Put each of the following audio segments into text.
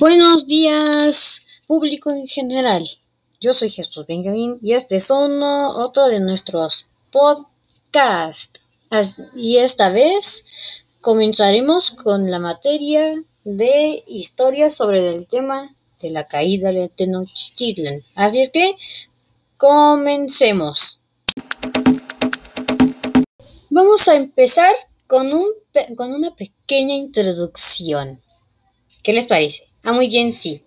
Buenos días, público en general. Yo soy Jesús Benjamín y este es uno, otro de nuestros podcasts. Y esta vez comenzaremos con la materia de historia sobre el tema de la caída de Tenochtitlan. Así es que comencemos. Vamos a empezar con, un, con una pequeña introducción. ¿Qué les parece? Ah, muy bien, sí.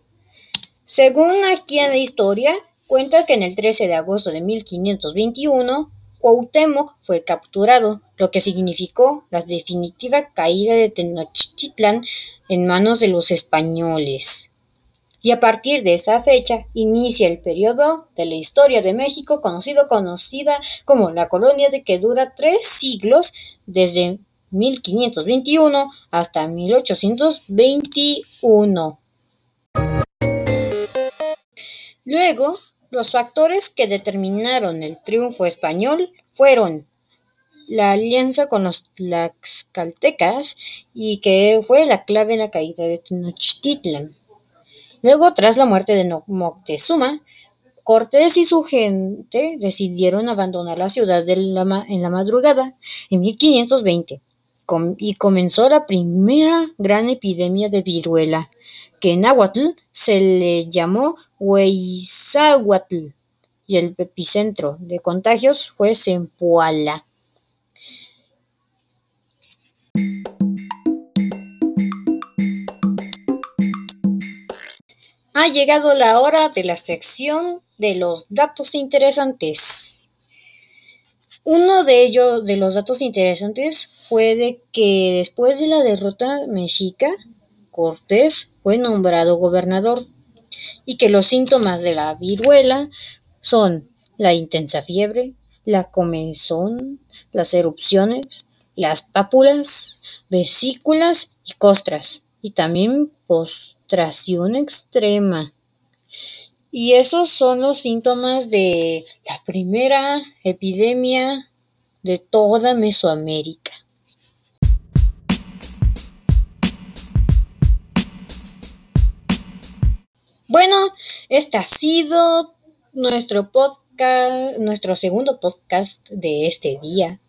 Según aquí en la historia, cuenta que en el 13 de agosto de 1521, Cuauhtémoc fue capturado, lo que significó la definitiva caída de Tenochtitlan en manos de los españoles. Y a partir de esa fecha inicia el periodo de la historia de México conocido conocida como la colonia de que dura tres siglos desde 1521 hasta 1821. Luego, los factores que determinaron el triunfo español fueron la alianza con los tlaxcaltecas y que fue la clave en la caída de Tenochtitlan. Luego, tras la muerte de Moctezuma, Cortés y su gente decidieron abandonar la ciudad en la madrugada en 1520 y comenzó la primera gran epidemia de viruela, que en náhuatl se le llamó Huizahuatl, y el epicentro de contagios fue Zempoala. Ha llegado la hora de la sección de los datos interesantes. Uno de ellos, de los datos interesantes, fue de que después de la derrota mexica, Cortés fue nombrado gobernador y que los síntomas de la viruela son la intensa fiebre, la comezón, las erupciones, las pápulas, vesículas y costras, y también postración extrema. Y esos son los síntomas de la primera epidemia de toda Mesoamérica. Bueno, este ha sido nuestro podcast, nuestro segundo podcast de este día.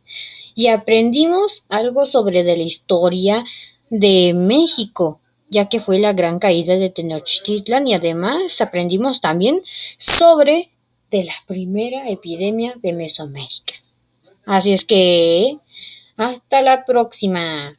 Y aprendimos algo sobre la historia de México ya que fue la gran caída de Tenochtitlan y además aprendimos también sobre de la primera epidemia de Mesoamérica. Así es que hasta la próxima.